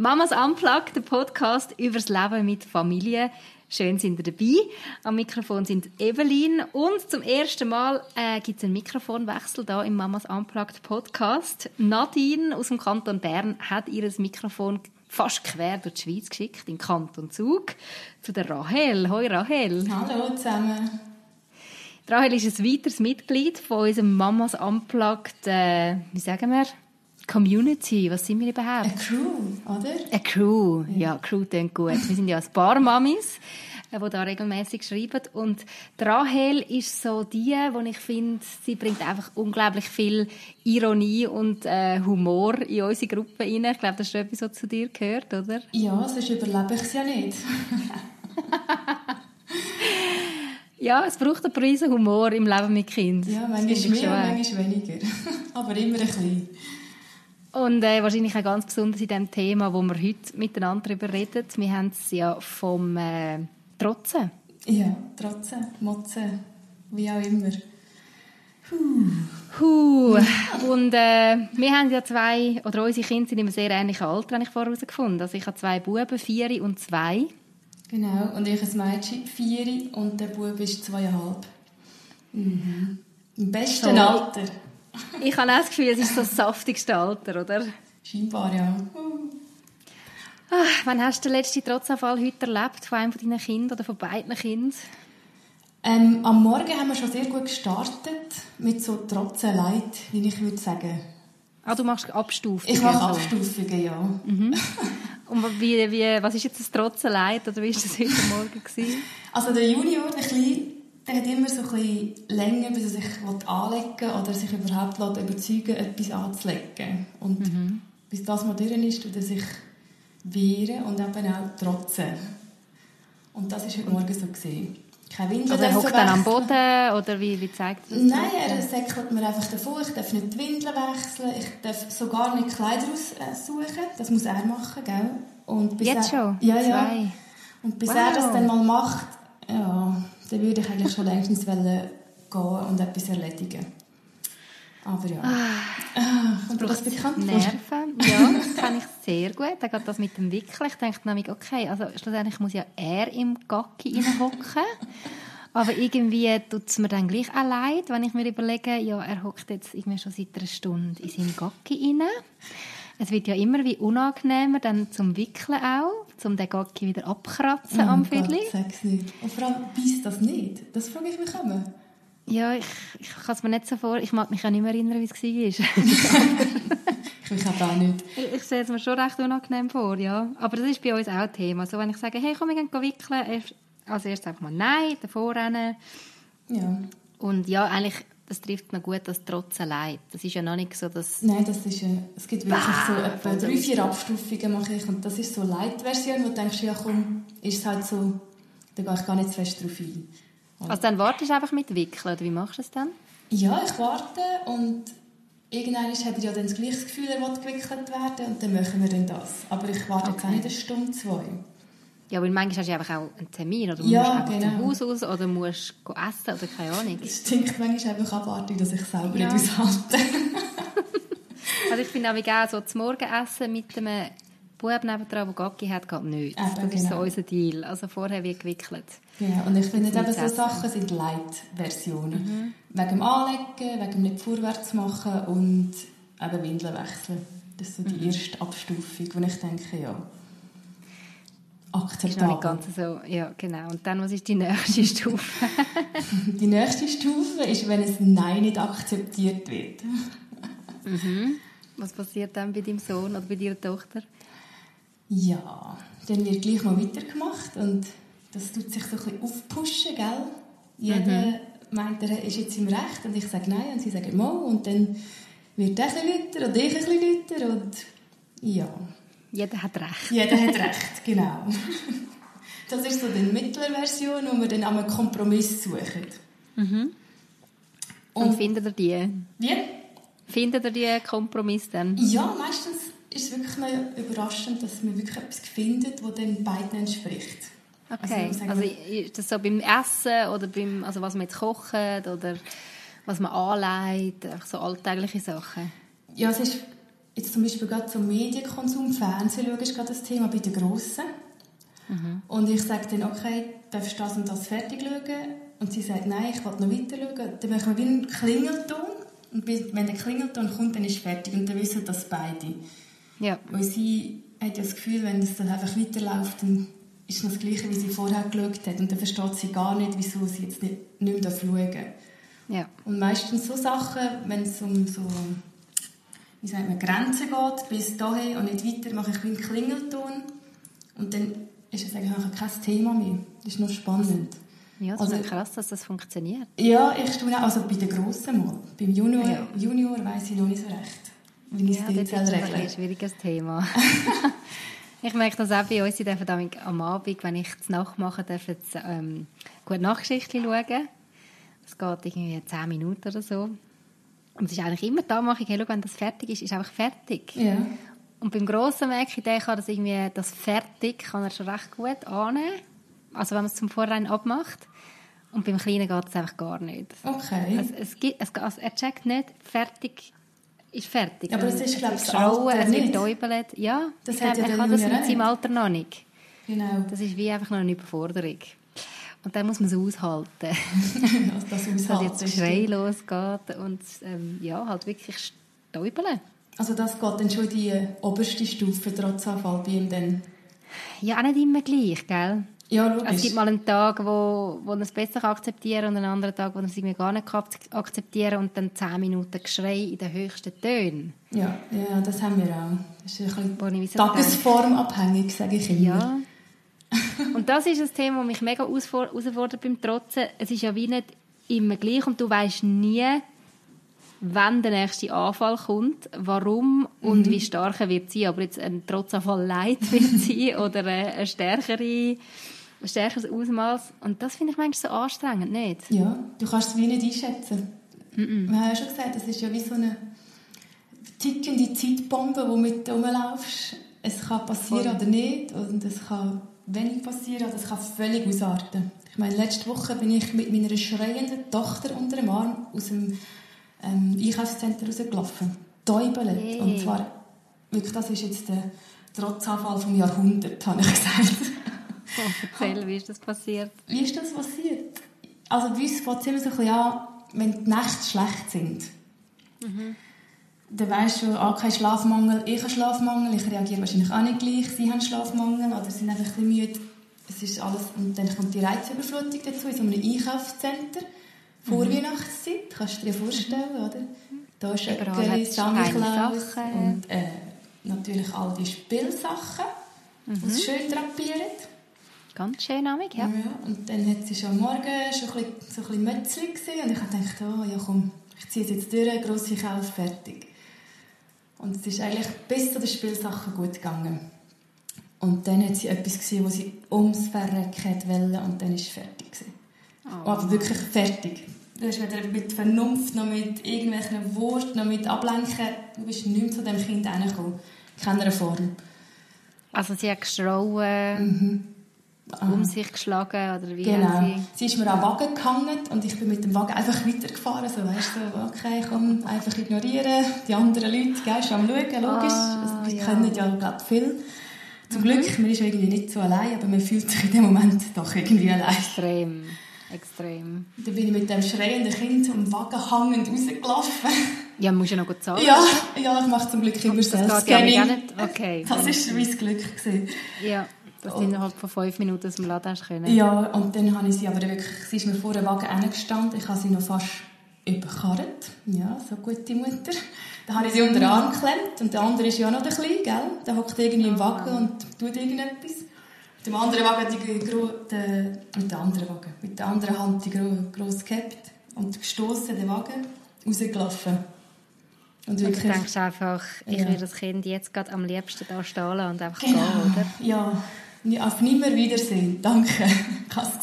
Mamas Unplugged, der Podcast über das Leben mit Familie. Schön sind ihr dabei. Am Mikrofon sind Evelyn und zum ersten Mal äh, gibt es einen Mikrofonwechsel da im Mamas Unplugged Podcast. Nadine aus dem Kanton Bern hat ihr Mikrofon fast quer durch die Schweiz geschickt, in Kanton Zug, zu der Rahel. Hoi Rahel. Hallo zusammen. Rahel ist ein weiteres Mitglied von unserem Mamas Unplugged, äh, wie sagen wir, Community, was sind wir überhaupt? Eine Crew, oder? Eine Crew, ja, Crew klingt gut. Wir sind ja ein paar Mamis, äh, die da regelmäßig schreiben. Und die Rahel ist so die, wo ich finde, sie bringt einfach unglaublich viel Ironie und äh, Humor in unsere Gruppe rein. Ich glaube, das ist etwas, was zu dir gehört, oder? Ja, sonst überlebe ich es ja nicht. ja, es braucht einen riesen Humor im Leben mit Kind. Ja, manchmal mehr, manchmal weniger. Aber immer ein bisschen. Und äh, wahrscheinlich auch ganz besonders in dem Thema, wo wir heute miteinander darüber reden. Wir haben es ja vom äh, Trotzen. Ja, Trotzen, Motzen, wie auch immer. Huh. Huh. Und äh, wir haben ja zwei, oder unsere Kinder sind immer sehr ähnliche Alter, habe ich vorher herausgefunden. Also ich habe zwei Buben, vier und zwei. Genau, und ich ein Mädchen, vier und der Bub ist zweieinhalb. Mhm. Im besten so. Alter. Ich habe auch das Gefühl, es ist so das saftigste Alter, oder? Scheinbar, ja. Ah, wann hast du den letzten Trotzanfall heute erlebt? Von einem deiner Kinder oder von beiden Kindern? Ähm, am Morgen haben wir schon sehr gut gestartet mit so Trotzenleid, wie ich würde sagen. Ah, du machst Abstufungen? Ich mache Abstufungen, ja. Mhm. Und wie, wie, was ist jetzt das Trotzenleid oder wie war das heute Morgen? Gewesen? Also der Junior, der Kleine, der hat immer so ein bisschen länger, bis er sich anlegen oder sich überhaupt überzeugen etwas anzulegen. Und mhm. bis das mal durch ist, tut er sich wehren und eben auch trotzen. Und das war heute Morgen so. Gewesen. Keine Windel Also er hockt dann am Boden oder wie, wie zeigt das? Nein, er säckelt mir einfach davon. Ich darf nicht die Windeln wechseln, ich darf sogar nicht Kleider aussuchen. Das muss er machen, gell? Und bis Jetzt er, schon? Ja, ja. Und bis wow. er das dann mal macht, dann würde ich eigentlich schon längstens gehen und etwas erledigen. Aber ja. Ah, kommt das bekannt Nerven, ja, das kann ich sehr gut. Dann geht das mit dem Wickeln. Ich denke nämlich, okay, also schlussendlich muss ja er im Gacki hocken. Aber irgendwie tut es mir dann gleich auch leid, wenn ich mir überlege, ja, er hockt jetzt irgendwie schon seit einer Stunde in seinem Gacki rein. Es wird ja immer wie unangenehmer dann zum Wickeln auch, zum den Gacki wieder abkratzen oh am Viertel. sag's nicht. Und vor allem beißt das nicht. Das frage ich mich immer. Ja, ich, ich kann es mir nicht so vor. Ich mag mich auch nicht mehr erinnern, wie es war. ich mich auch nicht. Ich, ich stelle es mir schon recht unangenehm vor, ja. Aber das ist bei uns auch ein Thema. So, wenn ich sage, hey, komm, wir gehen wickeln, als erstes einfach mal Nein, davor rennen. Ja. Und ja, eigentlich das trifft mir gut, das Trotzen Leid. Das ist ja noch nicht so, dass... Nein, das ist, äh, es gibt wirklich bah, so etwa drei, vier Abstufungen mache ich und das ist so Light-Version, wo du denkst, ja komm, ist es halt so, da gehe ich gar nicht zu fest drauf ein. Und also dann wartest du einfach mit Wickeln, oder wie machst du es dann? Ja, ich warte und irgendwann hat er ja dann das gleiche Gefühl, er will gewickelt werden und dann machen wir dann das. Aber ich warte okay. jetzt auch nicht eine Stunde, zwei. Ja, weil manchmal hast du einfach auch einen Termin oder ja, musst einfach genau. Haus aus oder musst essen oder keine Ahnung. Es stinkt manchmal einfach abwarten, dass ich selber ja. nicht aushalte. also ich finde auch gerne so das Morgenessen mit einem Bub nebendran, der Gaggi hat, geht nicht. Eben, das ist so unser Deal. Also vorher wird gewickelt. Ja, und ich finde eben so Sachen sind Light-Versionen. Mhm. Wegen dem Anlegen, wegen dem nicht vorwärts machen und eben Windeln wechseln. Das ist so die mhm. erste Abstufung, wo ich denke, ja, akzeptabel. Ist ganz so, ja, genau. Und dann, was ist die nächste Stufe? die nächste Stufe ist, wenn es Nein nicht akzeptiert wird. mhm. Was passiert dann bei deinem Sohn oder bei deiner Tochter? Ja, dann wird gleich noch weitergemacht und das tut sich so ein bisschen aufpushen, gell? Jeder mhm. meint, er ist jetzt im Recht und ich sage Nein und sie sagen Mo und dann wird er ein bisschen lauter und ich ein bisschen lauter und ja. Jeder hat Recht. Jeder hat Recht, genau. Das ist so die Mittelversion, wo wir dann einen Kompromiss suchen. Mhm. Und, und findet ihr die? Wie? Findet ihr die Kompromiss dann? Ja, meistens ist es wirklich noch überraschend, dass man wirklich etwas findet, das dann beiden entspricht. Okay, also, also ist das so beim Essen oder beim, also was man jetzt kocht oder was man anlegt, so alltägliche Sachen? Ja, es ist jetzt zum Beispiel gerade zum Medienkonsum, Fernsehen schauen, ist gerade das Thema bei den Grossen. Mhm. Und ich sage dann, okay, darfst du das und das fertig schauen? Und sie sagt, nein, ich will noch weiter schauen. Dann machen wir wie einen Klingelton. Und wenn der Klingelton kommt, dann ist es fertig. Und dann wissen das beide. Ja. Weil sie hat ja das Gefühl, wenn es dann einfach weiterläuft, dann ist es das Gleiche, wie sie vorher geschaut hat. Und dann versteht sie gar nicht, wieso sie jetzt nicht, nicht mehr schauen darf. Ja. Und meistens so Sachen, wenn es um so wie sagt man, Grenzen geht, bis dahin und nicht weiter, mache ich einen Klingelton. Und dann ist es eigentlich kein Thema mehr. Das ist noch spannend. Ja, das also, ist krass, dass das funktioniert. Ja, ich tue auch, also bei den Grossen mal. Beim Junior, ja. Junior weiss ich noch nicht so recht, wie ich ja, es das ist ein schwieriges Thema. ich merke das auch bei uns, sie dürfen am Abend, wenn ich es nachmache, dürfen sie ähm, gut Nachgeschichte schauen. Es geht irgendwie 10 Minuten oder so. Und es ist eigentlich immer da, mache ich, hey, schau, wenn das fertig ist, ist einfach fertig. Ja. Und beim Grossen merke ich, der kann das irgendwie, das fertig kann er schon recht gut annehmen. Also wenn man es zum Vorrein abmacht. Und beim Kleinen geht es einfach gar nicht. Okay. Also, es gibt, es, also er checkt nicht, fertig ist fertig. Aber es ist, glaube ich, das Alter es wird. Ja, das ich glaube, er kann das mit seinem Alter noch nicht. Genau. Das ist wie einfach noch eine Überforderung. Und dann muss man es aushalten. also das aushalten. Dass jetzt Schrei losgeht und ähm, ja, halt wirklich stäubeln. Also das geht dann schon die oberste Stufe, trotz Anfall bei ihm dann? Ja, auch nicht immer gleich, gell? Ja, logisch. Es gibt mal einen Tag, wo, wo er es besser akzeptieren kann und einen anderen Tag, wo er es irgendwie gar nicht akzeptieren kann und dann zehn Minuten Geschrei in den höchsten Tönen. Ja, ja das haben wir auch. Das ist ein bisschen tagesformabhängig, sage ich immer. Ja. und das ist ein Thema, das mich mega herausfordert beim Trotzen. Es ist ja wie nicht immer gleich und du weißt nie, wann der nächste Anfall kommt, warum und mhm. wie stark er wird sein. Aber jetzt ein Trotzanfall leid wird sein oder eine stärkere, ein stärkeres Ausmaß. Und das finde ich manchmal so anstrengend, nicht? Ja, du kannst es wie nicht einschätzen. Mhm. Wir haben ja schon gesagt, das ist ja wie so eine tickende Zeitbombe, wo du mit rumlaufst. Es kann passieren Voll. oder nicht und es kann wenig passieren oder es kann völlig ausarten. Ich meine, letzte Woche bin ich mit meiner schreienden Tochter unter dem Arm aus dem ähm, Einkaufszentrum rausgelaufen. Täubelt. Hey. Und zwar, wirklich, das ist jetzt der Trotzanfall vom Jahrhundert, habe ich gesagt. Oh, erzähl, wie ist das passiert? Wie ist das passiert? Also bei uns fängt es immer so ein bisschen an, wenn die Nächte schlecht sind. Mhm. Dann weisst du, ah, kein Schlafmangel, ich habe Schlafmangel, ich reagiere wahrscheinlich auch nicht gleich, sie haben Schlafmangel oder sind einfach ein bisschen müde. Es ist alles, und dann kommt die Reizüberflutung dazu in so einem Einkaufszentrum. Vorweihnachtszeit, kannst du dir vorstellen, oder? Da ist Öckeli, Samichlaus und äh, natürlich all die Spielsachen, mhm. die schön drapiert. Ganz schön amig, ja. ja. Und dann hat sie schon am Morgen schon ein bisschen, so ein bisschen Mötzli gesehen und ich habe gedacht, oh, ja komm, ich ziehe es jetzt durch, grosse Kauf, fertig. Und es ist eigentlich bis zu den Spielsachen gut gegangen. Und dann hat sie etwas gesehen, wo sie ums Verrecken wollte und dann war es fertig. Gewesen. Oh. Aber wirklich fertig. Du hast weder mit Vernunft, noch mit irgendwelchen Worten, noch mit Ablenken, du bist nicht mehr zu dem Kind hergekommen. In keiner Form. Also sie hat geschrauen, mhm. Um sich geschlagen oder wie Genau. Sie... sie ist mir am Wagen gehangen und ich bin mit dem Wagen einfach weitergefahren. So, weißt du, okay, komm, einfach ignorieren. Die anderen Leute, gehst am Schauen, logisch. Ah, die ja. kennen ja, glaube viel. Zum mhm. Glück, man ist irgendwie nicht so allein, aber man fühlt sich in dem Moment doch irgendwie allein. Extrem. Extrem. Dann bin ich mit dem schreienden Kind am Wagen hangend rausgelaufen. Ja, musst du ja noch gut zahlen. Ja, ja ich mache zum Glück immer Self-Scanning. Ja okay. Das war mein Glück. Gewesen. Ja, dass du innerhalb von fünf Minuten aus dem Laden hast können. Ja, und dann habe ich sie aber wirklich, sie ist mir vor dem Wagen hingestanden, ich habe sie noch fast überkarrt. Ja, so gute Mutter. Dann habe ich sie unter den Arm geklemmt und der andere ist ja noch ein bisschen, gell? Der hockt irgendwie im Wagen und tut irgendetwas. Mit dem anderen Wagen die, die, mit der anderen Wagen, mit der anderen Hand die groß gehabt und gestoßen den Wagen rausgelaufen. Und, und du denkst einfach, ich ja. will das Kind jetzt gerade am liebsten da stehen und einfach genau. gehen, oder? Ja, auf nimmer Wiedersehen. Danke.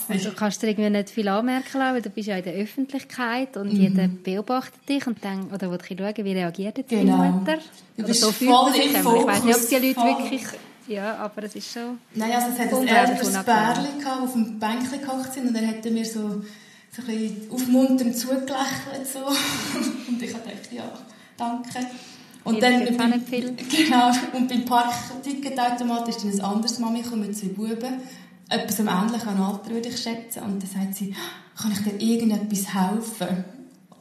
Also kannst du dir irgendwie nicht viel anmerken lassen, weil du bist ja in der Öffentlichkeit und mhm. jeder beobachtet dich und denkt, oder will schauen, wie reagiert jetzt genau. deine Mutter? Du bist so voll man sich. Ich weiß nicht, ob die Leute wirklich ja, aber es ist schon... Nein, also es hat ein älteres Pärchen gehabt, auf dem Bänkchen gehockt sind und dann hat er mir so, so ein bisschen aufmunternd zugelächelt. So. und ich habe gedacht, ja, danke. Und dann genau, und beim Parkticketautomat ist dann ein anderes Mami gekommen mit zwei Buben. Etwas am ähnlichen Alter, würde ich schätzen. Und dann sagt sie, kann ich dir irgendetwas helfen?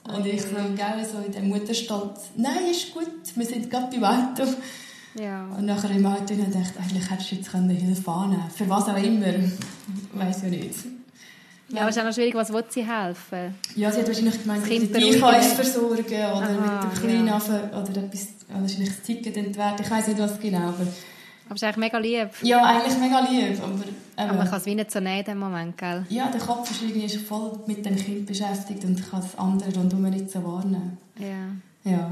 Und ich so, gell, so in der Mutterstolz, nein, ist gut, wir sind gerade beim Auto. Ja. Und nachher im Auto dachte ich, eigentlich hättest du jetzt Hilfe annehmen können. Für was auch immer. Weiß ja nicht. Ja, aber es ist auch noch schwierig, was will sie helfen? Ja, sie hat wahrscheinlich gemeint, das kind die versorgen oder Aha, mit dem Kleinen ja. oder etwas, wahrscheinlich das Ticket entwerten. Ich weiß nicht, was genau, aber... Aber es ist eigentlich mega lieb. Ja, eigentlich mega lieb, aber... aber man kann es wie nicht so nehmen in dem Moment, gell? Ja, der Kopf ist irgendwie voll mit dem Kind beschäftigt und kann das andere rundum nicht so wahrnehmen. Ja. Ja.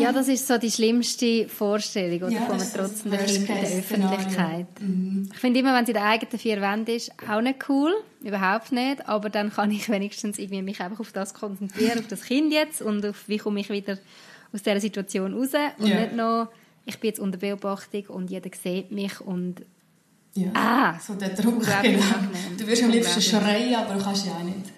Ja, das ist so die schlimmste Vorstellung, oder, ja, von einem trotzenden Kind in der Öffentlichkeit. Mhm. Ich finde immer, wenn sie in den eigenen vier Wänden ist, auch nicht cool, überhaupt nicht, aber dann kann ich wenigstens irgendwie mich einfach auf das konzentrieren, auf das Kind jetzt und auf wie komme ich wieder aus dieser Situation raus und ja. nicht noch, ich bin jetzt unter Beobachtung und jeder sieht mich und ja, ah, so der Druck, genau. Du wirst am liebsten schreien, aber du kannst ja auch nicht.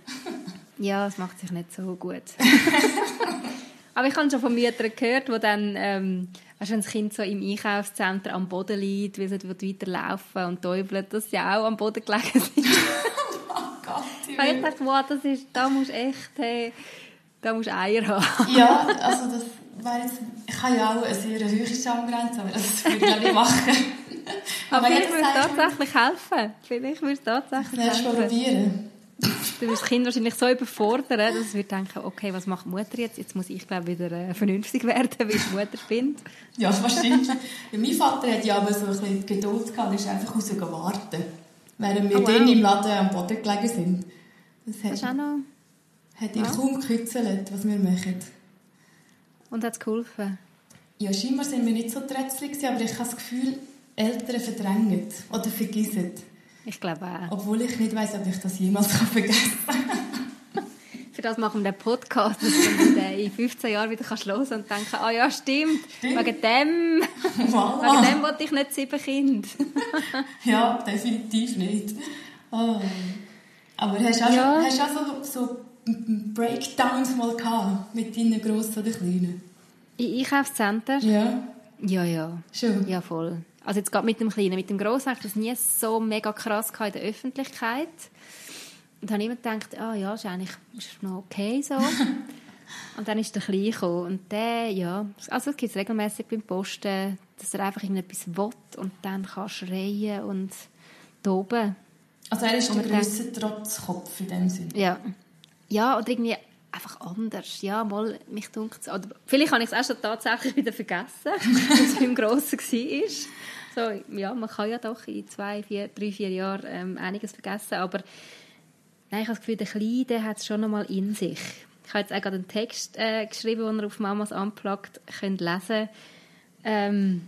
ja, es macht sich nicht so gut. Aber ich habe schon von Müttern gehört, wo dann, ähm, weißt, wenn das Kind so im Einkaufszentrum am Boden liegt, weil es weiterlaufen und täubelt, dass sie auch am Boden gelegen sind. oh Gott, ich dachte, wow, das ist, da musst du echt, hey, da musst Eier haben. ja, also das wäre jetzt, ich habe ja auch eine sehr hohe Schamgrenze, aber das würde ich nicht machen. aber, aber vielleicht würde es tatsächlich helfen. Vielleicht würde es tatsächlich helfen. Probieren. Du wirst das Kind wahrscheinlich so überfordern, dass es wird denken, okay, was macht Mutter jetzt? Jetzt muss ich, glaube wieder äh, vernünftig werden, wie die Mutter findet. ja, wahrscheinlich. Ja, mein Vater hat ja aber so ein bisschen Geduld gehabt, ist einfach raus warten, während wir oh, wow. im Laden am Boden gelegen sind. Das hat, das ist auch noch... Hat ihn ja. kaum gekützelt, was wir machen. Und hat es geholfen? Ja, scheinbar sind wir nicht so trätzlich, aber ich habe das Gefühl, Eltern verdrängen oder vergessen. Ich glaube auch. Obwohl ich nicht weiß, ob ich das jemals vergessen kann. Für das machen wir den Podcast, dass du in 15 Jahren wieder kannst hören und denken, ah ja, stimmt, stimmt. wegen dem, voilà. wegen dem wollte ich nicht sieben Kinder. ja, definitiv nicht. Oh. Aber hast du auch, ja. hast auch so, so Breakdowns mal gehabt mit deinen Grossen oder Kleinen? Ich Einkaufscenter? Ja. Ja, ja. Schon? Ja, voll. Also jetzt gerade mit dem Kleinen. Mit dem Grossen habe ich das nie so mega krass in der Öffentlichkeit. Und habe immer gedacht, ah ja, ist eigentlich ist noch okay so. und dann ist der Kleine gekommen. Und der, ja, also es gibt es regelmässig beim Posten, dass er einfach irgendetwas will und dann kann schreien und toben. Also er ist der grösste Trotzkopf in dem Sinne? Ja. Ja, oder irgendwie einfach anders. Ja, mal, mich dunkt Oder vielleicht habe ich es auch schon tatsächlich wieder vergessen, was es beim Grossen war. So, ja, man kann ja doch in zwei, vier, drei, vier Jahren ähm, einiges vergessen, aber nein, ich habe das Gefühl, der Kleine hat es schon einmal in sich. Ich habe jetzt auch gerade einen Text äh, geschrieben, den ihr auf Mamas Unplugged könnt lesen ähm,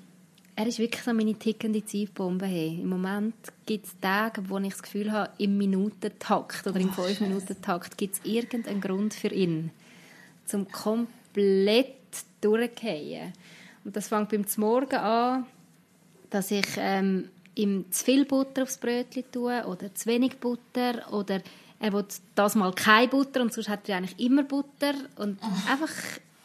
er ist wirklich so meine tickende Zeitbombe. Hey. Im Moment gibt es Tage, wo ich das Gefühl habe, im Minutentakt oder im 5-Minuten-Takt gibt es irgendeinen Grund für ihn, zum komplett durchzugehen. Und das fängt beim Morgen an, dass ich ähm, ihm zu viel Butter aufs Brötchen tue oder zu wenig Butter oder er will das mal keine Butter und sonst hat er eigentlich immer Butter und oh. einfach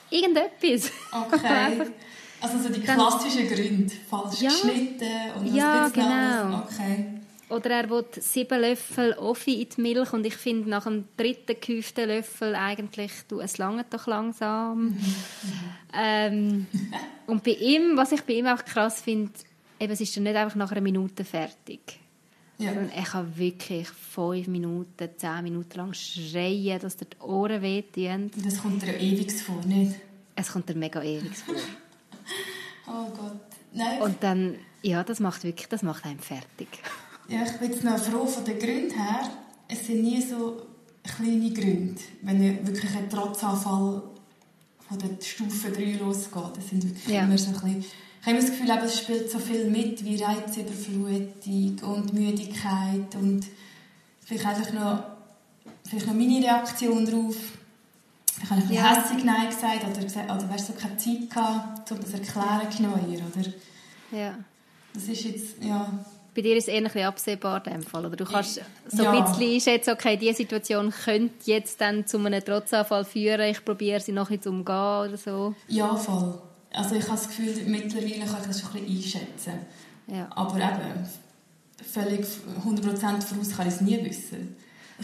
irgendetwas. Okay. also so die klassischen Gründe, falsch ja, geschnitten und ja, genau. Okay. Oder er will sieben Löffel Offi in die Milch und ich finde nach dem dritten gehäuften Löffel eigentlich, du, es langt doch langsam. Mhm. Ähm, und bei ihm, was ich bei ihm auch krass finde, eben, es ist dann nicht einfach nach einer Minute fertig. Ja. Sondern er kann wirklich fünf Minuten, zehn Minuten lang schreien, dass dir die Ohren wehtun. Das kommt dir ewig vor, nicht? Es kommt dir mega ewig vor. oh Gott. Nein. Und dann, ja, das macht wirklich, das macht einen fertig. Ja, ich bin jetzt noch froh von den Gründen her. Es sind nie so kleine Gründe, wenn ihr wirklich ein Trotzanfall von der Stufe 3 losgeht. Das sind wirklich ja. immer so ein bisschen ich habe das Gefühl, es spielt so viel mit, wie Reizüberflutung und Müdigkeit und vielleicht einfach noch, vielleicht noch meine Reaktion darauf. Ich habe ein bisschen ja. Nein gesagt oder, oder weißt, so keine Zeit gehabt, um das zu erklären genauer, oder? Ja. Das ist jetzt, ja... Bei dir ist es eher ein bisschen absehbar in dem Fall, oder? Du kannst so ja. ein bisschen einschätzen, okay, diese Situation könnte jetzt dann zu einem Trotzanfall führen, ich probiere sie noch zu umgehen oder so. Ja, voll also ich habe das Gefühl, mittlerweile kann ich das schon ein bisschen einschätzen. Ja. Aber eben, völlig 100% voraus kann ich es nie wissen.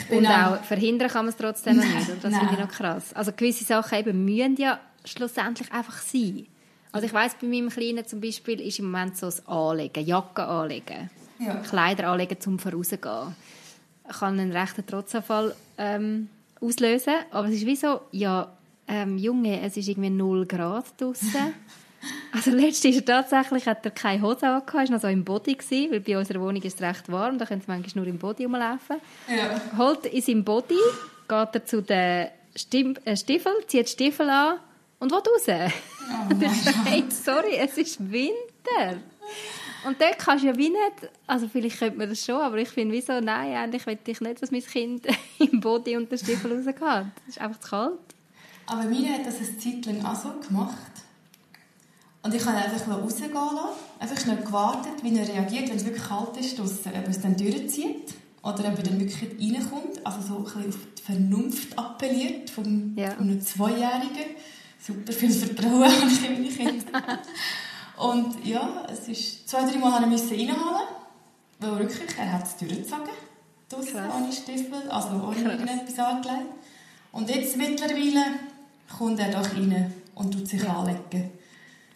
Und auch, auch verhindern kann man es trotzdem nein, nicht. Das finde ich noch krass. Also gewisse Sachen eben müssen ja schlussendlich einfach sein. Also ich weiß bei meinem Kleinen zum Beispiel ist im Moment so das Anlegen, Jacke anlegen, ja. Kleider anlegen zum Vorausgehen. Ich kann einen rechten Trotzanfall ähm, auslösen, aber es ist wie so, ja, ähm, Junge, es ist irgendwie 0 Grad draußen. also letztes ist er tatsächlich, hat er keine Hose angehabt, war noch so im Body, gewesen, weil bei unserer Wohnung ist es recht warm, da können sie manchmal nur im Body rumlaufen. Ja. Holt in seinem Body, geht er zu den äh, Stiefeln, zieht die Stiefel an und will raus. Oh und ich sage, sorry, es ist Winter. Und dort kannst du ja wie nicht, also vielleicht könnte man das schon, aber ich finde wieso, nein, eigentlich will ich nicht, dass mein Kind im Body und den Stiefel rausgeht. Das ist einfach zu kalt. Aber meine hat das eine Zeit lang auch so gemacht. Und ich habe einfach rausgehen lassen, einfach schnell gewartet, wie er reagiert, wenn es wirklich kalt ist draussen, ob er es dann durchzieht oder ob er dann wirklich reinkommt, also so ein bisschen auf die Vernunft appelliert von, ja. von einem Zweijährigen super viel Vertrauen habe ich in meine Kinder. Und ja, es ist zwei, drei Mal musste ich reinholen, weil wirklich, er hat es durchgezogen, draussen, ohne Stiefel, also ohne Krass. irgendetwas angelegt. Und jetzt mittlerweile kommt er doch rein und tut sich ja. anlegen.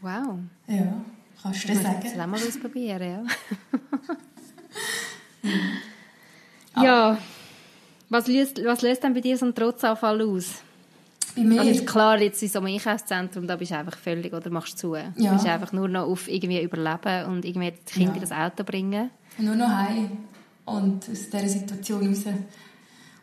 Wow. Ja, kannst du das sagen? Das mal ausprobieren, ja. ja. Was löst, was löst denn bei dir so ein Trotzanfall aus? Bei mir? Also jetzt klar, jetzt in so einem Einkaufszentrum, da bist du einfach völlig, oder machst zu. Ja. Du bist einfach nur noch auf irgendwie überleben und irgendwie die Kinder ja. in das Auto bringen. Nur noch heim und aus dieser Situation raus.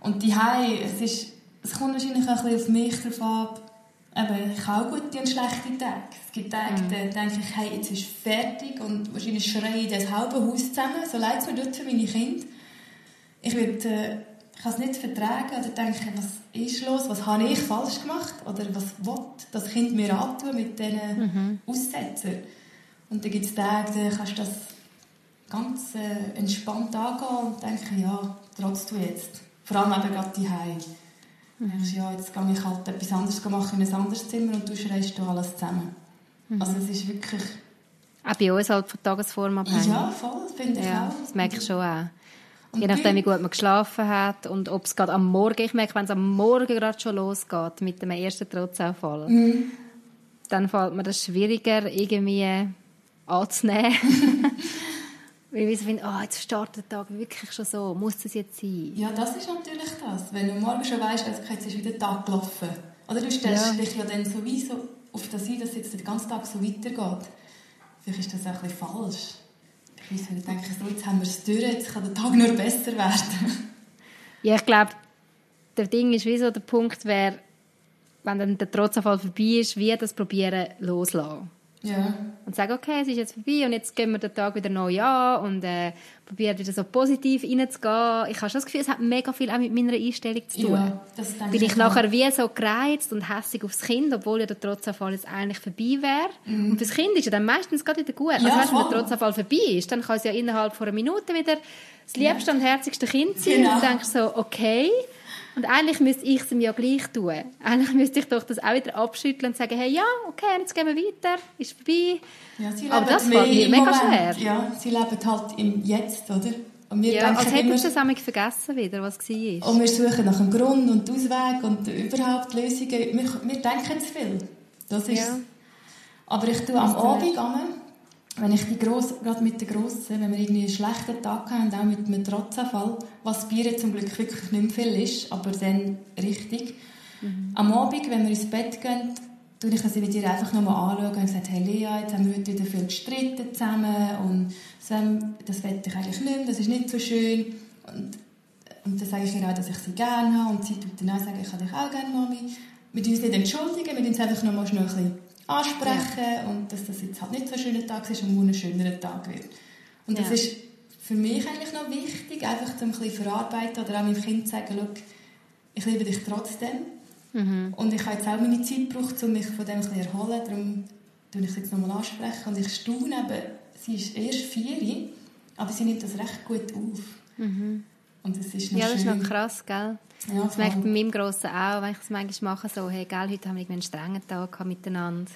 Und die heim, es ist, es kommt wahrscheinlich auch ein bisschen auf mich drauf ab, aber ich habe auch gute und schlechte Tage. Es gibt Tage, mhm. da denke ich, hey, jetzt ist fertig und wahrscheinlich schreie ich das halbe Haus zusammen, so leid es mir tut für meine Kinder. Ich würde äh, ich kann es nicht vertragen oder denke, was ist los, was habe ich falsch gemacht oder was will das Kind mir antun mit diesen mhm. Aussetzern. Und dann gibt es Tage, da kannst du das ganz äh, entspannt angehen und denken, ja, trotz du jetzt. Vor allem eben gerade die. Mhm. Ja, jetzt gehe ich halt etwas anderes machen in ein anderes Zimmer und du schreist da alles zusammen. Mhm. Also es ist wirklich... Auch bei uns halt von Tagesform abhängig. Ja, voll, finde ich ja, auch. Das merke ich schon auch. Und Je nachdem, wie gut man geschlafen hat und ob es gerade am Morgen, ich merke, wenn es am Morgen gerade schon losgeht mit dem ersten Trotzanfall, mhm. dann fällt mir das schwieriger, irgendwie anzunehmen. Weil ich so finde, oh, jetzt startet der Tag wirklich schon so, muss das jetzt sein? Ja, das ist natürlich das. Wenn du morgen schon weißt, also jetzt ist wieder der Tag gelaufen. Oder du stellst ja. dich ja dann sowieso auf das ein, dass jetzt den ganzen Tag so weitergeht. Vielleicht ist das auch ein bisschen falsch. Ich denke, so, jetzt haben wir es durch, jetzt kann der Tag nur besser werden. ja, ich glaube, der Ding ist, wie so der Punkt wäre, wenn dann der Trotzanfall vorbei ist, wie das probieren loslassen. Ja. Und sagen, okay, es ist jetzt vorbei und jetzt gehen wir den Tag wieder neu an und äh, probieren wieder so positiv reinzugehen. Ich habe schon das Gefühl, es hat mega viel auch mit meiner Einstellung zu tun. Ja, das Bin ich, ich nachher wie so gereizt und hässlich aufs Kind, obwohl ja der Trotzanfall jetzt eigentlich vorbei wäre. Mhm. Und fürs Kind ist ja dann meistens gerade wieder gut. Ja, also weißt, wenn der Trotzanfall vorbei ist, dann kann es ja innerhalb von einer Minute wieder das liebste ja. und herzigste Kind sein. Genau. Und du denkst so, okay, und eigentlich müsste ich es ihm ja gleich tun. Eigentlich müsste ich doch das auch wieder abschütteln und sagen, hey, ja, okay, jetzt gehen wir weiter, ist vorbei. Ja, Aber das fällt mir mega schwer. Ja, sie leben halt im Jetzt, oder? Und wir ja, als hätten wir das einmal vergessen wieder, was war. Und wir suchen nach einem Grund und Ausweg und überhaupt Lösungen. Wir, wir denken zu viel. Das ist ja. Aber ich tue am Abend, wenn ich die Gross, gerade mit den Grossen, wenn wir irgendwie einen schlechten Tag haben, auch mit einem Trotzanfall, was Bier zum Glück wirklich nicht mehr viel ist, aber dann richtig. Mhm. Am Abend, wenn wir ins Bett gehen, tue ich sie mit ihr einfach nochmal anschauen und sage, hey Lea, jetzt haben wir heute wieder viel gestritten zusammen und das wette ich eigentlich nicht mehr, das ist nicht so schön. Und, und dann sage ich ihr auch, dass ich sie gerne habe und sie tut dann auch sagen, ich habe dich auch gerne, Mami. Wir uns nicht entschuldigen, wir uns einfach nochmal schnell ein bisschen ansprechen ja. und dass das jetzt halt nicht so ein schöner Tag ist und ein schönerer Tag wird. Und ja. das ist für mich eigentlich noch wichtig, einfach zum ein bisschen verarbeiten oder auch meinem Kind zu sagen, ich liebe dich trotzdem. Mhm. Und ich habe jetzt auch meine Zeit gebraucht, um mich von dem ein bisschen erholen. Darum tue ich es jetzt nochmal ansprechen. Und ich staune eben, sie ist erst vier, aber sie nimmt das recht gut auf. Mhm. Und das ist noch ja, das ist noch krass, gell? Ja, das merke ich bei meinem Grossen auch, wenn ich es manchmal mache, so, hey, gell, heute haben wir einen strengen Tag miteinander.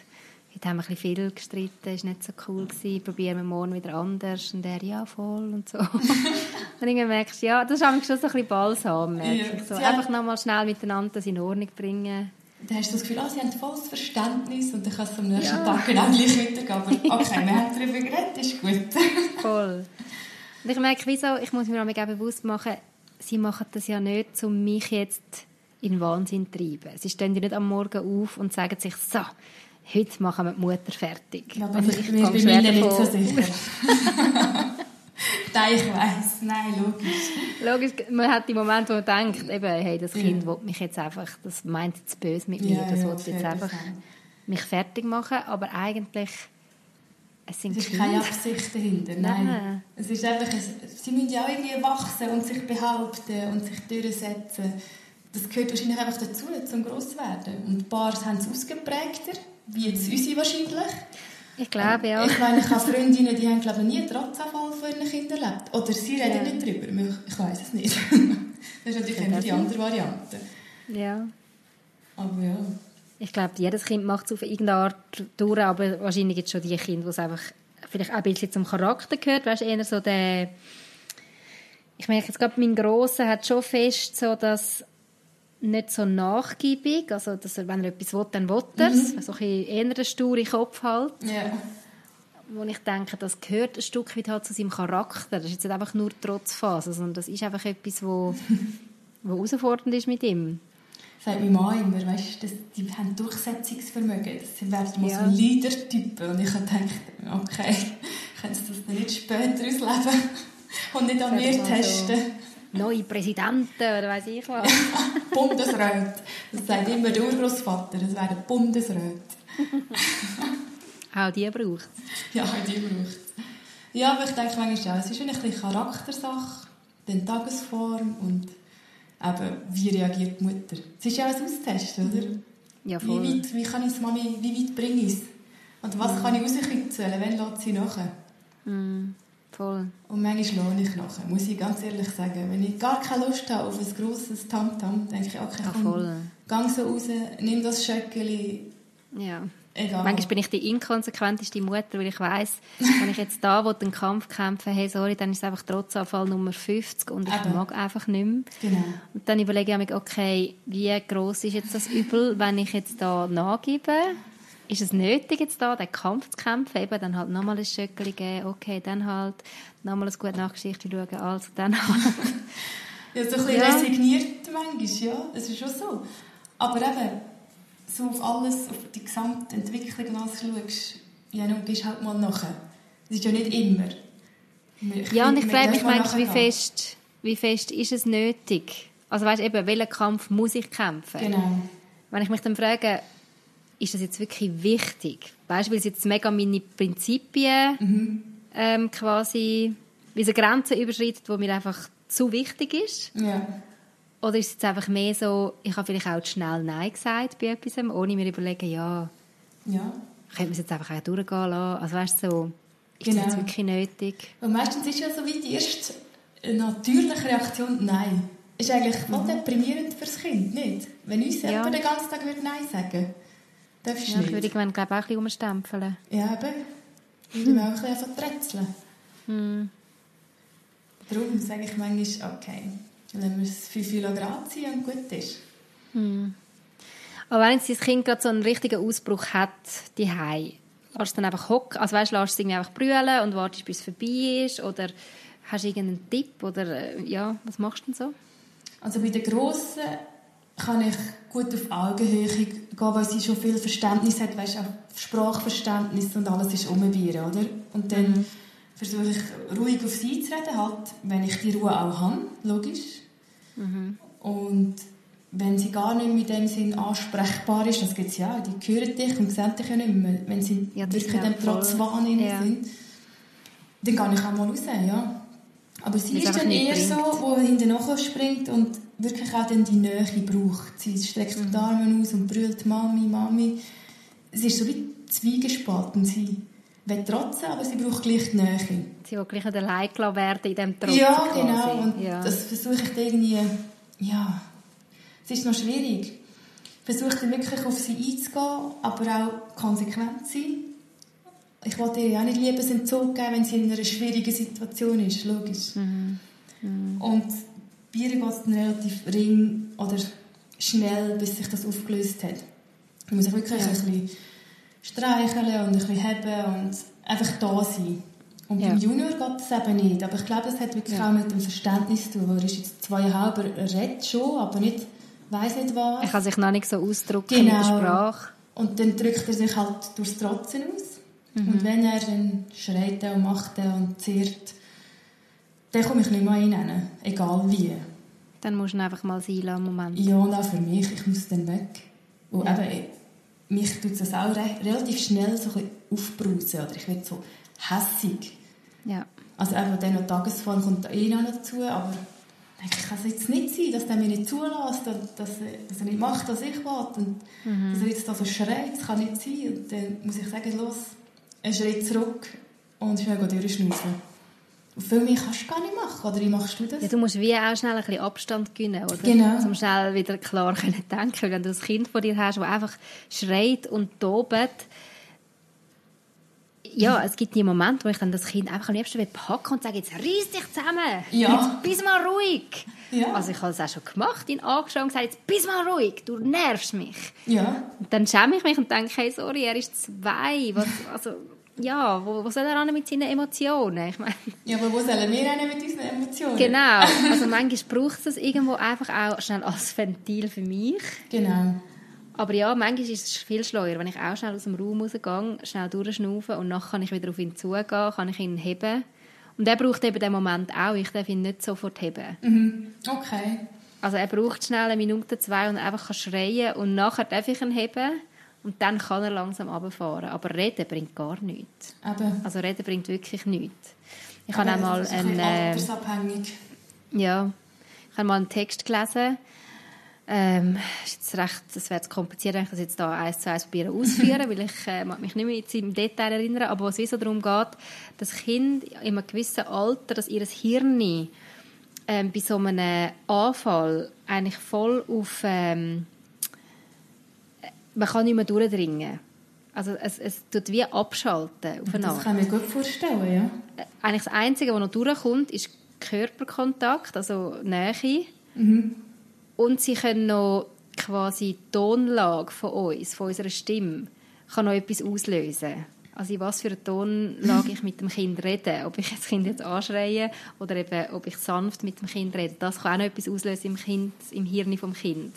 heute haben wir ein viel gestritten, ist nicht so cool gewesen, probieren wir morgen wieder anders. Und er, ja, voll und so. und dann merkst du, ja, das ist schon so ein bisschen Balsam, merke ja. So. Einfach nochmal schnell miteinander das in Ordnung bringen. Dann hast du das Gefühl, ah, sie haben volles Verständnis und dann kannst du am nächsten ja. Tag genau gleich weitergehen. Aber okay, wir haben darüber geredet, ist gut. voll. Und ich merke, wieso, ich muss mir auch bewusst machen, sie machen das ja nicht, um mich jetzt in Wahnsinn zu treiben. Sie stehen nicht am Morgen auf und sagen sich, so, heute machen wir die Mutter fertig. Ja, also ich, bin mir nicht so sicher. Nein, ich weiss. Nein, logisch. Logisch, man hat die Momente, wo man denkt, eben, hey, das Kind ja. will mich jetzt einfach, das meint jetzt böse mit mir, ja, das ja, will jetzt einfach sein. mich fertig machen, aber eigentlich es, sind es ist keine Absicht dahinter, nein. nein. Es ist einfach, sie müssen ja auch irgendwie wachsen und sich behaupten und sich durchsetzen. Das gehört wahrscheinlich einfach dazu, zum Grosswerden. Und ein paar haben es ausgeprägter, wie jetzt unsere wahrscheinlich. Ich glaube, ja. Ich meine, ich habe Freundinnen, die haben glaube ich, nie einen Trotzanfall von ihren Kindern erlebt. Oder sie reden ja. nicht darüber. Ich weiß es nicht. das ist natürlich immer die andere Variante. Ja. Aber ja. Ich glaube, jedes Kind macht es auf irgendeine Art durch, aber wahrscheinlich gibt es schon die Kinder, die es einfach vielleicht auch ein bisschen zum Charakter gehört. Weißt du, eher so der... Ich merke jetzt gerade, mein Grosser hat schon fest so, dass nicht so nachgiebig, also dass er, wenn er etwas will, dann will er es. Mhm. So ein eher der sture Kopf halt. Yeah. Wo ich denke, das gehört ein Stück weit halt zu seinem Charakter. Das ist jetzt nicht einfach nur Trotzphase, sondern das ist einfach etwas, wo, wo herausfordernd ist mit ihm sagt mein Mann immer, weißt, dass die haben Durchsetzungsvermögen. Das werden mal ja. so Leader-Typen. Und ich habe gedacht, okay, kannst du das nicht später ausleben und nicht an mir testen? So neue Präsidenten oder weiß ich was. Bundesräte. Das sagt immer der Urgroßvater, das wären Bundesräte. auch die braucht Ja, auch die braucht Ja, aber ich denke manchmal auch, es ist eine bisschen Charaktersache, die Tagesform und eben, wie reagiert die Mutter. Es ist ja alles austesten, oder? Ja, voll. Wie weit, wie kann ich Mami, wie weit bringe ich es? Und was mhm. kann ich rauskitzeln, wenn lässt sie nachher? Mhm. Voll. Und manchmal lohne ich nachher, muss ich ganz ehrlich sagen. Wenn ich gar keine Lust habe auf ein grosses Tamtam, denke ich, okay, komm, ja, gang so raus, nimm das Schöckeli. Ja. Egal. Manchmal bin ich die inkonsequenteste Mutter, weil ich weiss, wenn ich jetzt da den Kampf kämpfe, hey, sorry, dann ist es einfach Trotzanfall Nummer 50 und ich Eben. mag einfach nicht mehr. Genau. Und dann überlege ich mir, okay, wie groß ist jetzt das Übel, wenn ich jetzt da nachgebe? Ist es nötig, jetzt da den Kampf zu kämpfen? Eben, dann halt nochmal ein Schöckchen geben, okay, dann halt nochmal eine gute Nachgeschichte schauen, also dann halt. ja, so ein bisschen ja. resigniert manchmal, ja, es ist schon so. Aber eben, so auf alles, auf die gesamte Entwicklung schaust, ja, dann gehst halt mal nachher. Das ist ja nicht immer. Ich ja, und ich frage mich manchmal, wie fest, wie fest ist es nötig? Also weißt du, eben, welchen Kampf muss ich kämpfen? Genau. Wenn ich mich dann frage, ist das jetzt wirklich wichtig? Weißt du, weil es jetzt mega meine Prinzipien mhm. ähm, quasi, wie es eine Grenze überschreitet, die mir einfach zu wichtig ist? Ja. Oder ist es jetzt einfach mehr so, ich habe vielleicht auch schnell Nein gesagt bei etwas, ohne mir überlegen, ja, ja. könnte man es jetzt einfach auch durchgehen lassen? Also weißt du, so, ist genau. das jetzt wirklich nötig? Und meistens ist ja so wie die erste natürliche Reaktion Nein. Ist eigentlich voll mhm. deprimierend für das Kind, nicht? Wenn uns ja. jemand den ganzen Tag würde Nein sagen darfst ja, nicht. würde ich glaube auch ein bisschen umstempeln. Ja, eben. Würde hm. auch ein bisschen verträtseln. Hm. Darum sage ich manchmal, okay, wenn wir es 5 Grad ziehen und gut ist. Hm. Aber wenn jetzt dein Kind gerade so einen richtigen Ausbruch hat, die Hei, lässt du dann einfach hocken? Also weißt, lässt es irgendwie einfach brüllen und wartest, bis es vorbei ist? Oder hast du irgendeinen Tipp? Oder äh, ja, was machst du denn so? Also bei den Grossen kann ich gut auf Augenhöhe gehen, weil sie schon viel Verständnis hat, weißt, auch Sprachverständnis und alles ist um ihr, oder? Und dann mhm. versuche ich ruhig auf sie zu reden, halt, wenn ich die Ruhe auch habe, logisch. Mhm. Und wenn sie gar nicht mit dem Sinn ansprechbar ist, das gibt es ja, die hören dich und sehen dich ja nicht mehr, wenn sie ja, wirklich in dem Trotzwahn ja. sind, dann gehe ich auch mal raus, ja. Aber sie ist dann eher bringt. so, die hinten springt und wirklich auch dann die Nähe braucht. Sie streckt mhm. die Arme aus und brüllt Mami, Mami. Es ist so wie Zwiegespalten. Sie will trotzen, aber sie braucht gleich die Nähe. Sie will gleich nicht allein werden in diesem Trotz. Ja, genau. Und ja. das versuche ich irgendwie, ja, es ist noch schwierig. versuche dann wirklich auf sie einzugehen, aber auch konsequent sein. Ich wollte ihr ja auch nicht Liebesentzug geben, wenn sie in einer schwierigen Situation ist, logisch. Mhm. Mhm. Und bei ihr geht es dann relativ ring oder schnell, bis sich das aufgelöst hat. Man muss sich wirklich ja. ein bisschen streicheln und ein bisschen haben und einfach da sein. Und ja. beim Junior geht es eben nicht. Aber ich glaube, es hat wirklich ja. auch mit dem Verständnis zu tun. Er ist jetzt zweieinhalb, er redet schon, aber nicht, weiß nicht was. Er kann sich noch nicht so ausdrücken genau. in der Sprache. Und dann drückt er sich halt durchs Trotzen aus. Mhm. Und wenn er dann schreit und macht und zehrt, dann komme ich nicht mehr rein, egal wie. Dann musst du ihn einfach mal sein lassen, Moment. Ja, und auch für mich, ich muss dann weg. Und ja. eben, mich tut das auch relativ schnell so ein aufbrausen, oder ich werde so hässig. Ja. Also einfach dann noch Tagesform kommt da eh noch dazu, aber ich kann es jetzt nicht sein, dass der mir nicht zulässt, dass, dass, er nicht macht, was ich will und mhm. dass er jetzt da so schreit, das kann nicht sein. Und dann muss ich sagen, los, einen Schritt zurück und schnell durchschnaufen. Viel mehr kannst du gar nicht machen, oder wie machst du das? Ja, du musst wie auch schnell ein bisschen Abstand gewinnen, oder? Genau. Um schnell wieder klar können denken. Wenn du ein Kind vor dir hast, das einfach schreit und tobt, ja, es gibt die Momente, wo ich dann das Kind einfach am liebsten packen und sage, jetzt reiss dich zusammen, ja. jetzt bist mal ruhig. Ja. Also ich habe es auch schon gemacht, ihn angeschaut und gesagt, jetzt bist mal ruhig, du nervst mich. Ja. Und dann schäme ich mich und denke, hey, sorry, er ist zwei, was, also ja, wo, wo soll er mit seinen Emotionen? Ich meine, ja, aber wo sollen wir an mit unseren Emotionen? Genau, also manchmal braucht es irgendwo einfach auch schnell als Ventil für mich. Genau. Aber ja, manchmal ist es viel schleuer, wenn ich auch schnell aus dem Raum rausgehe, schnell durchschnaufen und nachher kann ich wieder auf ihn zugehen, kann ich ihn heben. Und er braucht eben den Moment auch, ich darf ihn nicht sofort heben. Mhm. Okay. Also er braucht schnell eine Minute, zwei und einfach schreien und nachher darf ich ihn heben und dann kann er langsam runterfahren. Aber reden bringt gar nichts. Eben. Also reden bringt wirklich nichts. Ich habe einmal ist ein, altersabhängig. Ja, ich habe mal einen Text gelesen. Ähm, ist jetzt recht, das wäre kompliziert, wenn ich das jetzt da eins zu eins probieren ausführen, weil ich äh, mich nicht mehr jetzt im Detail erinnern, aber was es so darum geht, dass Kind in einem gewissen Alter, dass ihr Hirn ähm, bei so einem Anfall eigentlich voll auf ähm, man kann nicht mehr durchdringen. Also es, es tut wie abschalten aufeinander. Das kann ich mir gut vorstellen, ja. Äh, eigentlich das Einzige, was noch durchkommt, ist Körperkontakt, also Nähe. Mhm. Und sie können noch quasi die Tonlage von uns, von unserer Stimme, kann noch etwas auslösen. Also in was für einer Tonlage ich mit dem Kind rede. Ob ich das Kind jetzt anschreie oder eben, ob ich sanft mit dem Kind rede. Das kann auch noch etwas auslösen im, kind, im Hirn vom Kind.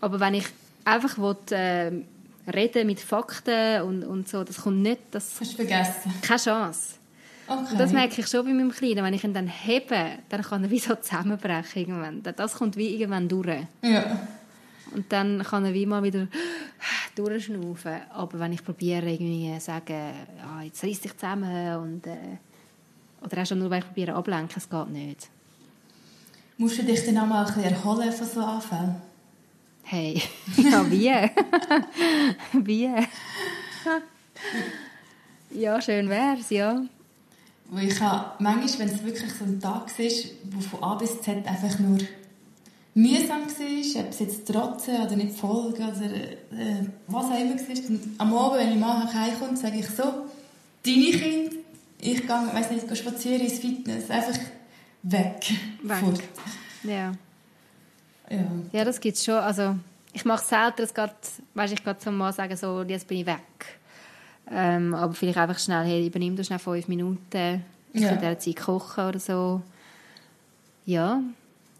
Aber wenn ich einfach will, äh, reden mit Fakten und, und so, das kommt nicht... Das Hast du vergessen? Keine Chance. Okay. Und das merke ich schon bei meinem Kleinen. Wenn ich ihn dann hebe, dann kann er wie so zusammenbrechen irgendwann. Das kommt wie irgendwann durch. Ja. Und dann kann er wie mal wieder durchschnaufen. Aber wenn ich probiere, irgendwie sagen, ja, jetzt reiss dich zusammen und... Äh, oder auch schon nur, wenn ich probiere ablenken, es geht nicht. Musst du dich dann auch mal ein bisschen erholen von so Anfällen? Hey, ja, wie? wie? ja, schön wär's, ja. Weil ich habe, manchmal, wenn es wirklich so ein Tag ist, wo von A bis Z einfach nur mühsam war, ob es jetzt trotzen oder nicht folgen oder äh, was auch immer war. Und am Abend, wenn ich mal heimkomme, sage ich so, deine Kinder, ich gehe, weiss nicht, spazieren ins Fitness, einfach weg. Weg. Fort. Ja. Ja. ja, das gibt es schon. Also, ich mache es selten, dass grad, ich gerade zum Mal sagen, so, jetzt bin ich weg. Ähm, aber vielleicht einfach schnell, hey, übernimm du schnell fünf Minuten, ich ja. in dieser Zeit kochen oder so. Ja.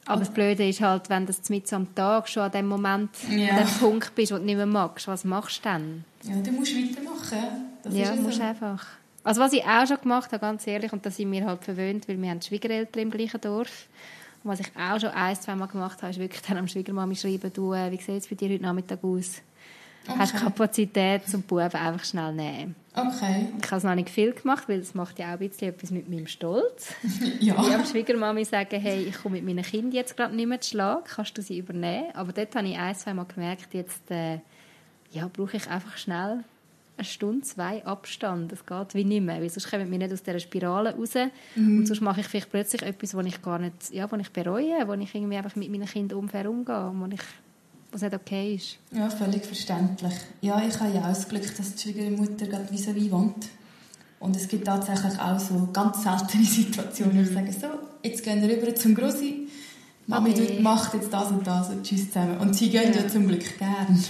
Aber das Blöde ist halt, wenn du mit am Tag schon an dem Moment, ja. an dem Punkt bist, wo du nicht mehr magst, was machst du dann? Ja, du musst weitermachen. Das ja, du musst einfach. Also was ich auch schon gemacht habe, ganz ehrlich, und da sind wir halt verwöhnt, weil wir haben Schwiegereltern im gleichen Dorf und was ich auch schon ein, zwei Mal gemacht habe, ist wirklich dann am Schwiegermami schreiben, du, äh, wie sieht es bei dir heute Nachmittag aus? Okay. Hast du Kapazität zum Buben einfach schnell nehmen? Okay. Ich habe es noch nicht viel gemacht, weil das macht ja auch ein bisschen etwas mit meinem Stolz. ja. Ich am Schwiegermami sagen, hey, ich komme mit meinen Kindern jetzt gerade nicht mehr zu Schlag, kannst du sie übernehmen? Aber dort habe ich ein, zwei Mal gemerkt, jetzt äh, ja, brauche ich einfach schnell eine Stunde, zwei Abstand. Das geht wie nicht mehr, weil sonst kommen wir nicht aus dieser Spirale raus. Mhm. Und sonst mache ich vielleicht plötzlich etwas, was ich gar nicht, ja, was ich bereue, wo ich irgendwie einfach mit meinen Kindern unfair umgehe, wo ich was nicht okay ist. Ja, völlig verständlich. Ja, ich habe ja auch das Glück, dass die Schwiegermutter gerade vis-à-vis wohnt. Und es gibt tatsächlich auch so ganz seltene Situationen, wo ich sage, so, jetzt gehen wir rüber zum Grossi, Mami okay. macht jetzt das und das und tschüss zusammen. Und sie gehen ja, ja zum Glück gern.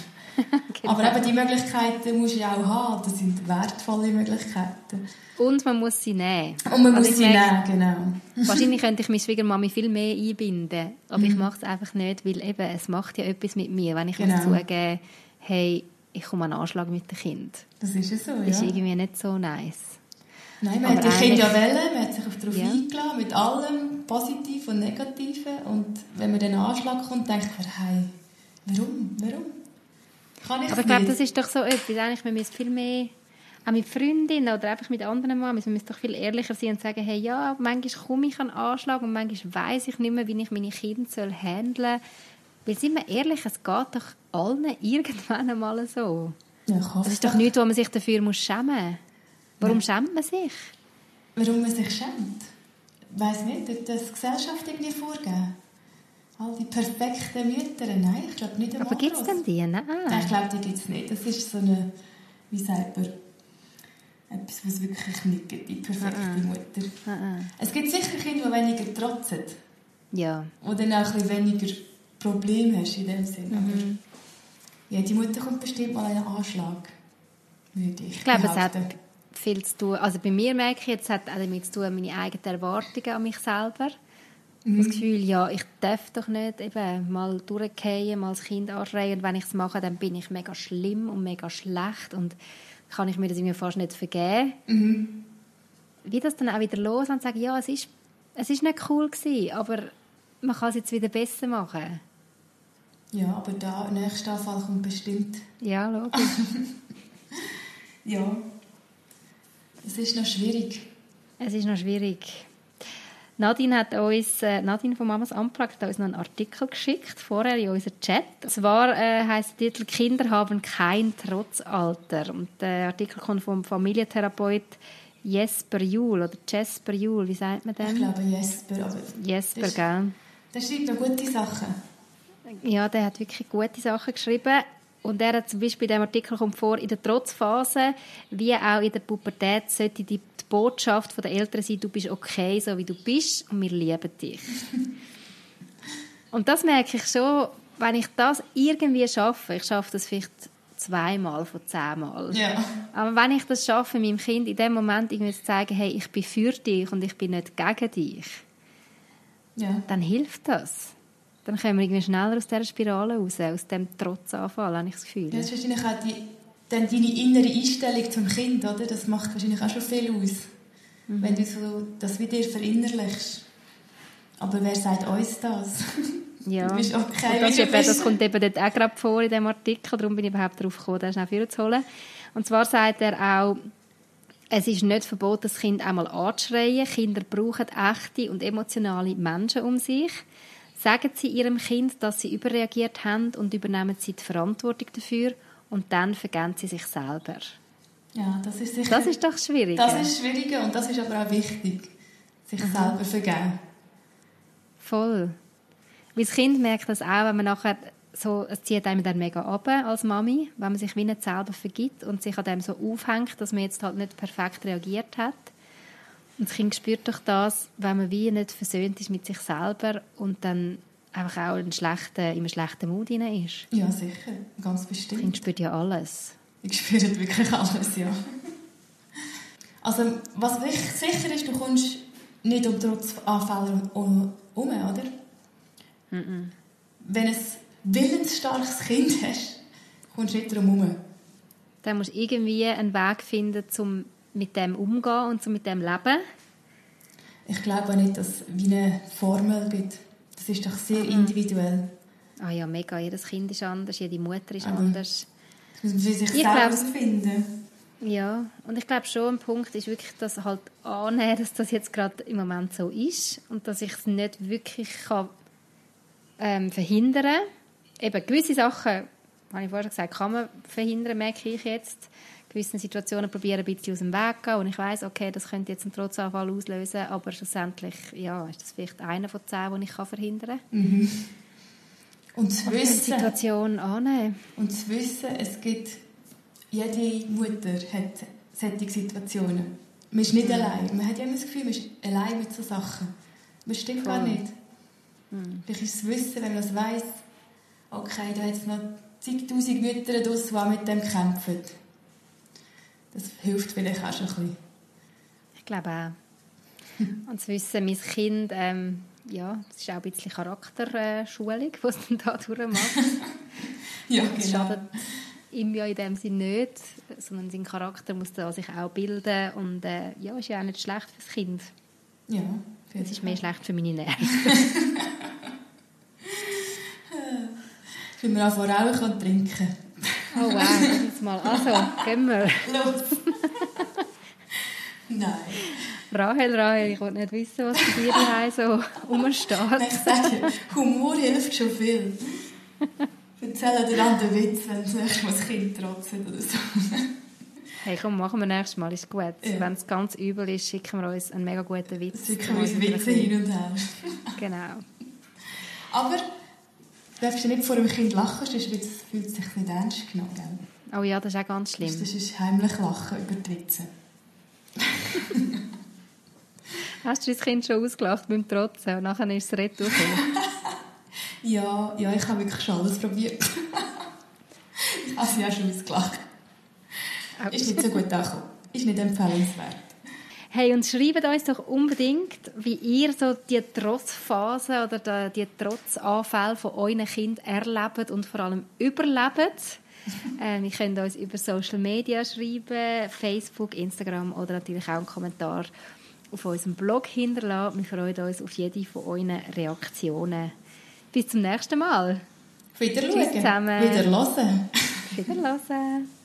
genau. Aber eben die Möglichkeiten musst du ja auch haben. Das sind wertvolle Möglichkeiten. Und man muss sie nehmen. Und man also muss sie nehmen, genau. Wahrscheinlich könnte ich meine Schwiegermami viel mehr einbinden. Aber mhm. ich mache es einfach nicht, weil eben, es macht ja etwas mit mir, wenn ich genau. muss zugeben, hey, ich komme an Anschlag mit dem Kind. Das ist ja so, ja. Das ist irgendwie nicht so nice. Nein, man Aber hat die Kinder ja wählen, man hat sich darauf ja. eingeladen, mit allem Positiven und Negativen. Und wenn man dann Anschlag kommt, denkt man, hey, warum, warum? Kann ich Aber ich glaube, das ist doch so etwas, eigentlich, wir müssen viel mehr, auch mit Freundinnen oder einfach mit anderen Mamis, wir müssen doch viel ehrlicher sein und sagen, hey, ja, manchmal komme ich an Anschlag und manchmal weiß ich nicht mehr, wie ich meine Kinder soll handeln soll. Weil, sind wir ehrlich, es geht doch allen irgendwann einmal so. Ja, das ist doch nichts, wo man sich dafür muss schämen muss. Warum ja. schämt man sich? Warum man sich schämt? Ich weiss nicht, tut das die Gesellschaft irgendwie vorgeben? All die perfekten Mütter? Nein, ich glaube nicht einmal. Aber gibt es denn die? Nein. Nein, ich glaube, die gibt es nicht. Das ist so eine, wie sagt man, etwas, was es wirklich nicht gibt, die perfekte uh Mutter. Uh Es gibt sicher Kinder, die weniger trotzen. Ja. Und dann auch ein weniger Probleme hast in dem Sinne. Mhm. Ja, die Mutter kommt bestimmt mal einen Anschlag, würde ich, ich glaube, es hat viel zu tun. Also bei mir merke ich, jetzt hat auch damit zu tun, meine eigenen Erwartungen an mich selber. Mhm. Das Gefühl, ja, ich darf doch nicht eben mal durchgehen, mal das Kind anschreien. Und wenn ich es mache, dann bin ich mega schlimm und mega schlecht und kann ich mir das irgendwie fast nicht vergeben. Mhm. Wie das dann auch wieder los und sagen, ja, es ist, es ist nicht cool gewesen, aber man kann es jetzt wieder besser machen. Ja, aber der nächste Fall kommt bestimmt. Ja, logisch. ja. Es ist noch schwierig. Es ist noch schwierig. Nadine hat uns, äh, Nadine von Mamas Unplugged, hat uns noch einen Artikel geschickt, vorher in unseren Chat. Es war, äh, heisst der Titel «Kinder haben kein Trotzalter». Und der Artikel kommt vom Familientherapeut Jesper Juhl, oder Jesper Juhl, wie sagt man den? Ich glaube Jesper. Aber Jesper, das, gell? Der schreibt noch gute Sachen. Ja, der hat wirklich gute Sachen geschrieben. Und er hat zum Beispiel in diesem Artikel kommt vor, in der Trotzphase, wie auch in der Pubertät, sollte die Botschaft der Eltern sein, du bist okay, so wie du bist und wir lieben dich. und das merke ich schon, wenn ich das irgendwie schaffe, ich schaffe das vielleicht zweimal von zehnmal. Ja. Aber wenn ich das schaffe, meinem Kind in dem Moment irgendwie zu zeigen, hey, ich bin für dich und ich bin nicht gegen dich, ja. dann hilft das dann kommen wir irgendwie schneller aus dieser Spirale raus, aus dem Trotzanfall, habe ich das Gefühl. das ist wahrscheinlich auch die, dann deine innere Einstellung zum Kind, oder? Das macht wahrscheinlich auch schon viel aus. Mhm. Wenn du so das wie dir verinnerlichst. Aber wer sagt uns das? Ja, du bist okay, das, eben, das kommt eben dort auch gerade vor in dem Artikel, darum bin ich überhaupt darauf gekommen, das schnell zu holen. Und zwar sagt er auch, es ist nicht verboten, das Kind einmal anzuschreien. Kinder brauchen echte und emotionale Menschen um sich. Sagen Sie Ihrem Kind, dass Sie überreagiert haben und übernehmen Sie die Verantwortung dafür und dann vergeben Sie sich selber. Ja, das ist sicher... Das ist doch schwierig. Das ist schwierig und das ist aber auch wichtig. Sich mhm. selber vergeben. Voll. Weil das Kind merkt das auch, wenn man nachher so, es zieht einem dann mega ab als Mami, wenn man sich wie nicht selber vergibt und sich an dem so aufhängt, dass man jetzt halt nicht perfekt reagiert hat. Und das Kind spürt doch das, wenn man wie nicht versöhnt ist mit sich selber und dann einfach auch in, schlechten, in einem schlechten Mut hinein ist. Ja, sicher. Ganz bestimmt. Das Kind spürt ja alles. Ich spüre wirklich alles, ja. Also, was sicher ist, du kommst nicht um Trotzanfälle herum, oder? Mm -mm. Wenn du ein willensstarkes Kind hast, kommst du nicht darum herum. Dann musst du irgendwie einen Weg finden, um mit dem umgehen und so mit dem leben? Ich glaube auch nicht, dass es wie eine Formel gibt. Das ist doch sehr mhm. individuell. Ah ja, mega. Jedes Kind ist anders, jede Mutter ist Aber anders. Das muss man für sich ich selbst finden. Ja, und ich glaube schon, ein Punkt ist wirklich, dass halt annehmen, dass das jetzt gerade im Moment so ist und dass ich es nicht wirklich kann, ähm, verhindern kann. Eben gewisse Sachen, habe ich vorher gesagt, kann man verhindern, merke ich jetzt gewissen Situationen probieren, ein bisschen aus dem Weg zu gehen und ich weiß, okay, das könnte jetzt einen Trotzanfall auslösen, aber schlussendlich ja, ist das vielleicht einer von zehn, den ich verhindern kann. Mhm. Und zu wissen... Die Situation annehmen. Und zu wissen, es gibt... Jede Mutter hat solche Situationen. Man ist nicht mhm. allein. Man hat ja immer das Gefühl, man ist allein mit solchen Sachen. Das stimmt Voll. gar nicht. Mhm. Vielleicht ist das Wissen, wenn man das weiss, okay, da hat es noch zigtausend Mütter draussen, die mit dem kämpfen. Das hilft vielleicht auch schon ein bisschen. Ich glaube auch. Und zu wissen, mein Kind, ähm, ja, das ist auch ein bisschen Charakterschulung, was es dann da durchmacht. ja, genau. Das schadet ihm ja in dem Sinne nicht, sondern sein Charakter muss da sich auch bilden und äh, ja, ist ja auch nicht schlecht fürs Kind. Ja. Es ist mehr schlecht für meine Nerven. Wie man auch Rauchen und trinken. Oh wow, jetzt mal. Also, gehen wir. Los. Nein. Rahel, Rahel, ich will nicht wissen, was bei dir daheim so rumsteht. Ich sage, Humor hilft schon viel. Erzähl dir dann den Witz, wenn das nächste Mal das Kind trotzt oder so. Hey, komm, machen wir nächstes Mal, ist gut. Ja. Wenn es ganz übel ist, schicken wir uns einen mega guten Witz. Schicken wir uns Witze hin und her. genau. Aber darfst du nicht vor dem Kind lachen, sonst fühlt es sich nicht ernst genommen. Gell? Oh ja, das ist auch ganz schlimm. Das ist heimlich Lachen über die Witze. Hast du das Kind schon ausgelacht beim Trotzen und nachher ist es retour Ja, ja, ich habe wirklich schon alles probiert. ich habe sie auch schon ausgelacht. Ist nicht so gut angekommen. Ist nicht empfehlenswert. Hey, und schreibt uns doch unbedingt, wie ihr so die Trotzphase oder die Trotzanfälle von euren Kindern erlebt und vor allem überlebt. ähm, ihr könnt uns über Social Media schreiben, Facebook, Instagram oder natürlich auch einen Kommentar auf unserem Blog hinterlassen. Wir freuen uns auf jede von euren Reaktionen. Bis zum nächsten Mal. Wieder schauen. Wieder hören. Wieder hören.